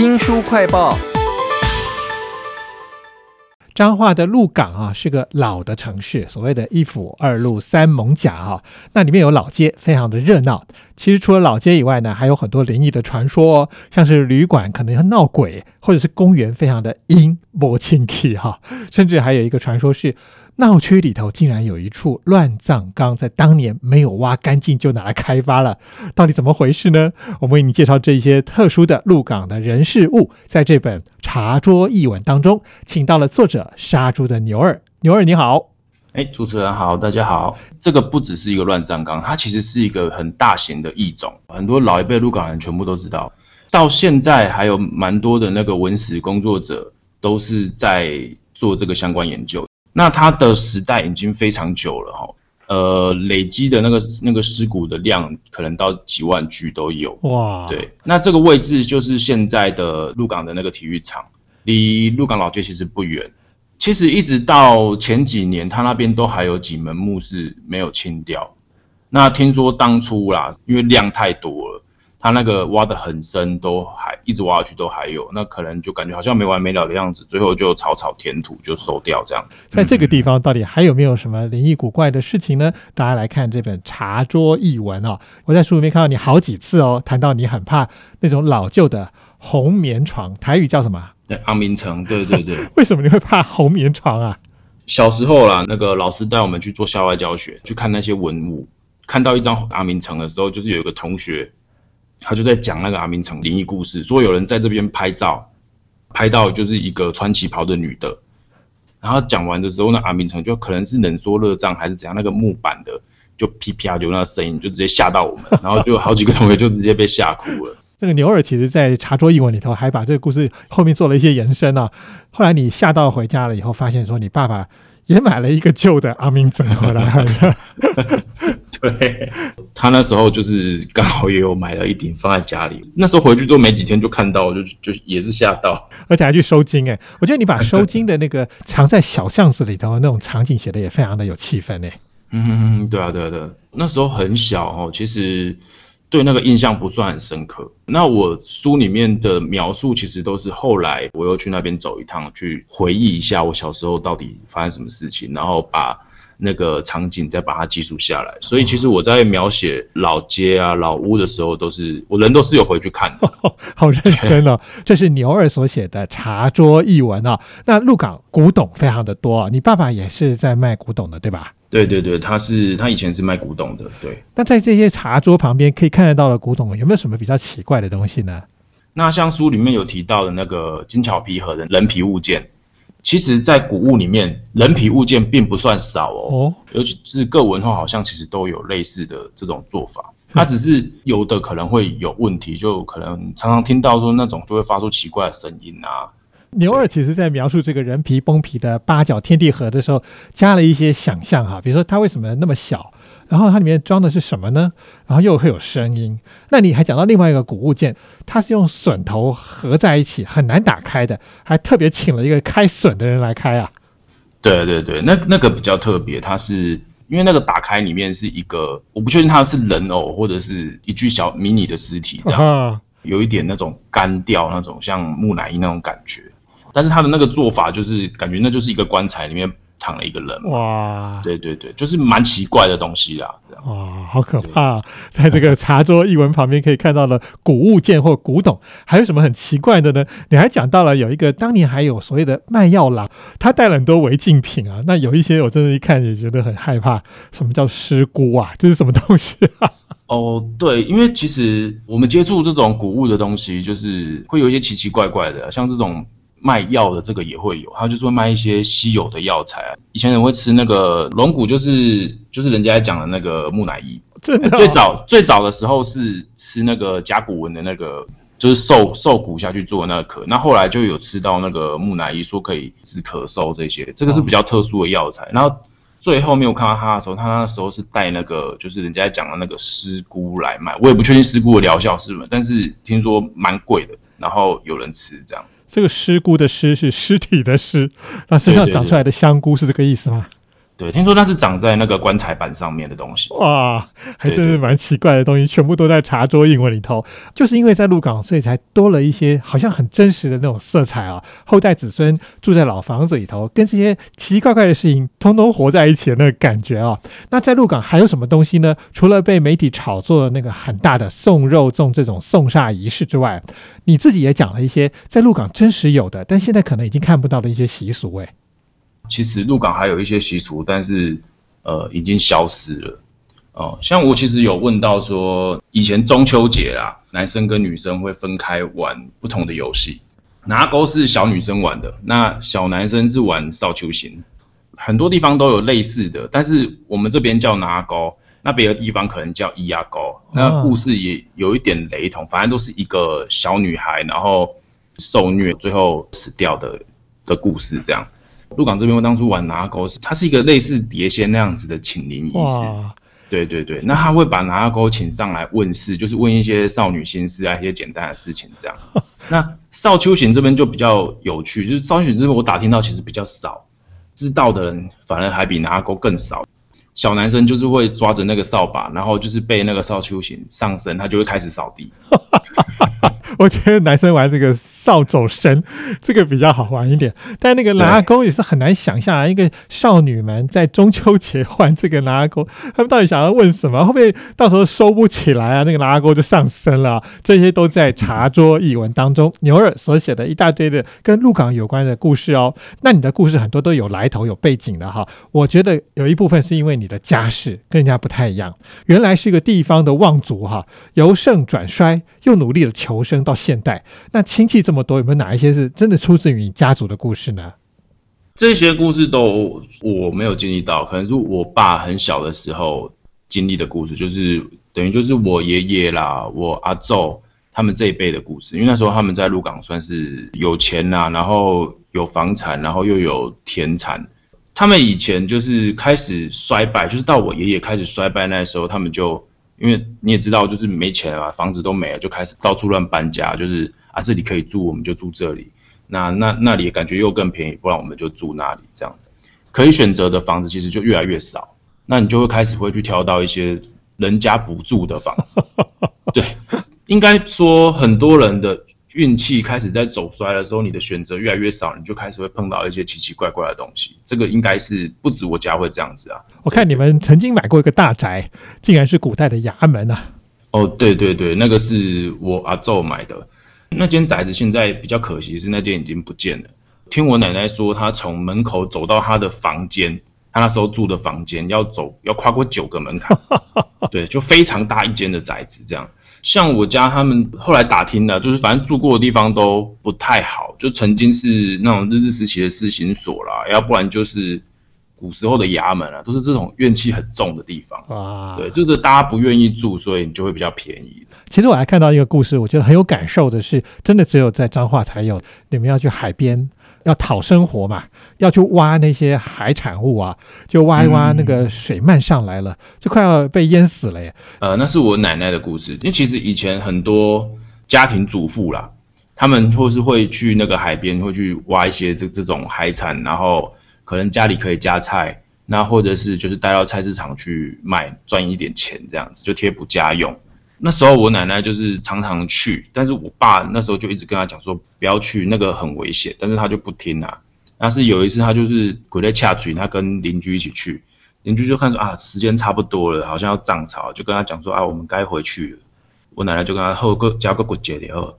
新书快报。彰化的鹿港啊，是个老的城市，所谓的一府二路三艋甲哈。那里面有老街，非常的热闹。其实除了老街以外呢，还有很多灵异的传说，哦，像是旅馆可能要闹鬼，或者是公园非常的阴不清气哈。甚至还有一个传说是。闹区里头竟然有一处乱葬岗，在当年没有挖干净就拿来开发了，到底怎么回事呢？我们为你介绍这些特殊的鹿港的人事物，在这本茶桌译文当中，请到了作者杀猪的牛儿。牛儿你好，哎，主持人好，大家好。这个不只是一个乱葬岗，它其实是一个很大型的异种，很多老一辈鹿港人全部都知道，到现在还有蛮多的那个文史工作者都是在做这个相关研究。那它的时代已经非常久了哈，呃，累积的那个那个尸骨的量可能到几万具都有哇。对，那这个位置就是现在的鹿港的那个体育场，离鹿港老街其实不远。其实一直到前几年，他那边都还有几门墓是没有清掉。那听说当初啦，因为量太多了。他那个挖的很深，都还一直挖下去都还有，那可能就感觉好像没完没了的样子，最后就草草填土就收掉这样。在这个地方到底还有没有什么灵异古怪的事情呢？大家来看这本茶桌异闻哦。我在书里面看到你好几次哦，谈到你很怕那种老旧的红棉床，台语叫什么？对，阿明城。对对对。为什么你会怕红棉床啊？小时候啦，那个老师带我们去做校外教学，去看那些文物，看到一张阿明城的时候，就是有一个同学。他就在讲那个阿明城灵异故事，说有人在这边拍照，拍到就是一个穿旗袍的女的。然后讲完的时候，那阿明城就可能是冷缩热胀还是怎样，那个木板的就噼啪就那声音，就直接吓到我们。然后就好几个同学就直接被吓哭了。这个牛耳其实在茶桌译文里头还把这个故事后面做了一些延伸啊。后来你吓到回家了以后，发现说你爸爸也买了一个旧的阿明城回来。对他那时候就是刚好也有买了一顶放在家里，那时候回去之后没几天就看到，就就也是吓到，而且还去收金哎！我觉得你把收金的那个藏在小巷子里头那种场景写的也非常的有气氛哎。嗯，对啊，对啊，对，那时候很小哦，其实对那个印象不算很深刻。那我书里面的描述其实都是后来我又去那边走一趟，去回忆一下我小时候到底发生什么事情，然后把。那个场景再把它记述下来，所以其实我在描写老街啊、老屋的时候，都是我人都是有回去看的，好认真哦。这是牛二所写的茶桌译文啊。那鹿港古董非常的多，你爸爸也是在卖古董的，对吧？对对对，他是他以前是卖古董的。对。那在这些茶桌旁边可以看得到的古董，有没有什么比较奇怪的东西呢？那像书里面有提到的那个金巧皮盒的人皮物件。其实，在古物里面，人皮物件并不算少哦，尤其是各文化好像其实都有类似的这种做法。它只是有的可能会有问题，就可能常常听到说那种就会发出奇怪的声音啊。牛二其实在描述这个人皮崩皮的八角天地盒的时候，加了一些想象哈，比如说它为什么那么小。然后它里面装的是什么呢？然后又会有声音。那你还讲到另外一个古物件，它是用榫头合在一起，很难打开的，还特别请了一个开榫的人来开啊。对对对，那那个比较特别，它是因为那个打开里面是一个，我不确定它是人偶或者是一具小迷你的尸体这样，有一点那种干掉那种像木乃伊那种感觉。但是它的那个做法就是感觉那就是一个棺材里面。躺了一个人哇，对对对，就是蛮奇怪的东西啦。哇，好可怕！在这个茶桌译文旁边可以看到了古物件或古董，还有什么很奇怪的呢？你还讲到了有一个当年还有所谓的卖药郎，他带了很多违禁品啊。那有一些我真的一看也觉得很害怕，什么叫尸菇啊？这是什么东西啊？哦，对，因为其实我们接触这种古物的东西，就是会有一些奇奇怪怪的，像这种。卖药的这个也会有，他就是会卖一些稀有的药材啊。以前人会吃那个龙骨，就是就是人家讲的那个木乃伊。最早最早的时候是吃那个甲骨文的那个，就是兽兽骨下去做那个壳。那后来就有吃到那个木乃伊，说可以治咳嗽这些，这个是比较特殊的药材。然后最后面我看到他的时候，他那时候是带那个就是人家讲的那个尸菇来卖。我也不确定尸菇的疗效是什么，但是听说蛮贵的。然后有人吃这样。这个尸菇的尸是尸体的尸，那身上长出来的香菇是这个意思吗？对，听说那是长在那个棺材板上面的东西。哇，还真是蛮奇怪的东西，全部都在茶桌英文里头。就是因为在鹿港，所以才多了一些好像很真实的那种色彩啊。后代子孙住在老房子里头，跟这些奇奇怪怪的事情通通活在一起的那个感觉啊。那在鹿港还有什么东西呢？除了被媒体炒作的那个很大的送肉粽这种送煞仪式之外，你自己也讲了一些在鹿港真实有的，但现在可能已经看不到的一些习俗，哎。其实鹿港还有一些习俗，但是呃已经消失了哦。像我其实有问到说，以前中秋节啊，男生跟女生会分开玩不同的游戏。拿钩是小女生玩的，那小男生是玩扫球型。很多地方都有类似的，但是我们这边叫拿钩，那别的地方可能叫咿呀钩。那故事也有一点雷同，反正都是一个小女孩，然后受虐最后死掉的的故事这样。鹿港这边，我当初玩拿钩是，它是一个类似碟仙那样子的请灵仪式。对对对，那他会把拿钩请上来问事，就是问一些少女心事啊，一些简单的事情这样。那少秋行这边就比较有趣，就是少秋行这边我打听到其实比较少，知道的人反而还比拿钩更少。小男生就是会抓着那个扫把，然后就是被那个少秋行上身，他就会开始扫地。我觉得男生玩这个扫帚绳，这个比较好玩一点。但那个拿钩也是很难想象啊，一个少女们在中秋节玩这个拿钩，他们到底想要问什么？会不会到时候收不起来啊？那个拿钩就上身了。这些都在茶桌译文当中，牛耳所写的一大堆的跟鹿港有关的故事哦。那你的故事很多都有来头、有背景的哈。我觉得有一部分是因为你的家世跟人家不太一样，原来是一个地方的望族哈，由盛转衰，又努力的求生。到现代，那亲戚这么多，有没有哪一些是真的出自于你家族的故事呢？这些故事都我没有经历到，可能是我爸很小的时候经历的故事，就是等于就是我爷爷啦、我阿祖他们这一辈的故事。因为那时候他们在鹿港算是有钱呐，然后有房产，然后又有田产。他们以前就是开始衰败，就是到我爷爷开始衰败那时候，他们就。因为你也知道，就是没钱了，房子都没了，就开始到处乱搬家。就是啊，这里可以住，我们就住这里；那那那里感觉又更便宜，不然我们就住那里。这样子可以选择的房子其实就越来越少，那你就会开始会去挑到一些人家不住的房子。对，应该说很多人的。运气开始在走衰的时候，你的选择越来越少，你就开始会碰到一些奇奇怪怪的东西。这个应该是不止我家会这样子啊。我看你们曾经买过一个大宅，竟然是古代的衙门啊！哦，对对对，那个是我阿昼买的。那间宅子现在比较可惜是那间已经不见了。听我奶奶说，她从门口走到她的房间，她那时候住的房间要走要跨过九个门槛，对，就非常大一间的宅子这样。像我家他们后来打听的，就是反正住过的地方都不太好，就曾经是那种日治时期的私刑所啦，要不然就是古时候的衙门啊，都是这种怨气很重的地方啊。对，就是大家不愿意住，所以你就会比较便宜。其实我还看到一个故事，我觉得很有感受的是，真的只有在彰化才有，你们要去海边。要讨生活嘛，要去挖那些海产物啊，就挖一挖，那个水漫上来了，就快要被淹死了耶。呃，那是我奶奶的故事，因为其实以前很多家庭主妇啦，他们或是会去那个海边，会去挖一些这这种海产，然后可能家里可以加菜，那或者是就是带到菜市场去卖，赚一点钱这样子，就贴补家用。那时候我奶奶就是常常去，但是我爸那时候就一直跟他讲说不要去，那个很危险，但是他就不听啊。但是有一次他就是鬼在恰嘴，他跟邻居一起去，邻居就看说啊时间差不多了，好像要涨潮，就跟他讲说啊我们该回去了。我奶奶就跟他后个加个骨节的后，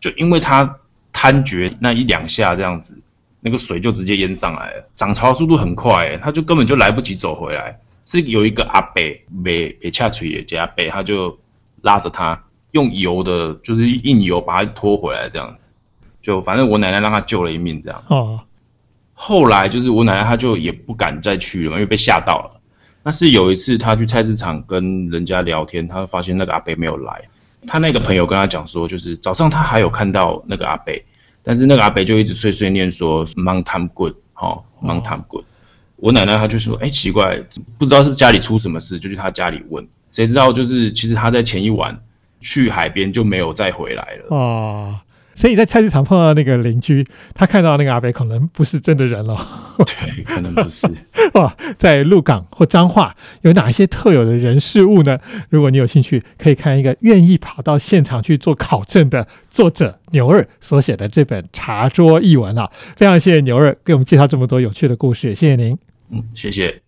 就因为他贪觉那一两下这样子，那个水就直接淹上来了，涨潮速度很快，他就根本就来不及走回来。是有一个阿伯没没恰嘴也加伯，他就。拉着他用油的，就是硬油把他拖回来，这样子，就反正我奶奶让他救了一命，这样。哦。后来就是我奶奶，她就也不敢再去了嘛，因为被吓到了。那是有一次，她去菜市场跟人家聊天，她发现那个阿伯没有来。她那个朋友跟她讲说，就是早上她还有看到那个阿伯，但是那个阿伯就一直碎碎念说 “Mount Time Good”，哦，“Mount Time Good”。我奶奶她就说：“哎，奇怪，不知道是家里出什么事，就去他家里问。”谁知道，就是其实他在前一晚去海边就没有再回来了。哦，所以在菜市场碰到那个邻居，他看到那个阿北可能不是真的人了。对，可能不是。哇，在鹿港或彰化有哪一些特有的人事物呢？如果你有兴趣，可以看一个愿意跑到现场去做考证的作者牛二所写的这本茶桌译文啊。非常谢谢牛二给我们介绍这么多有趣的故事，谢谢您。嗯，谢谢。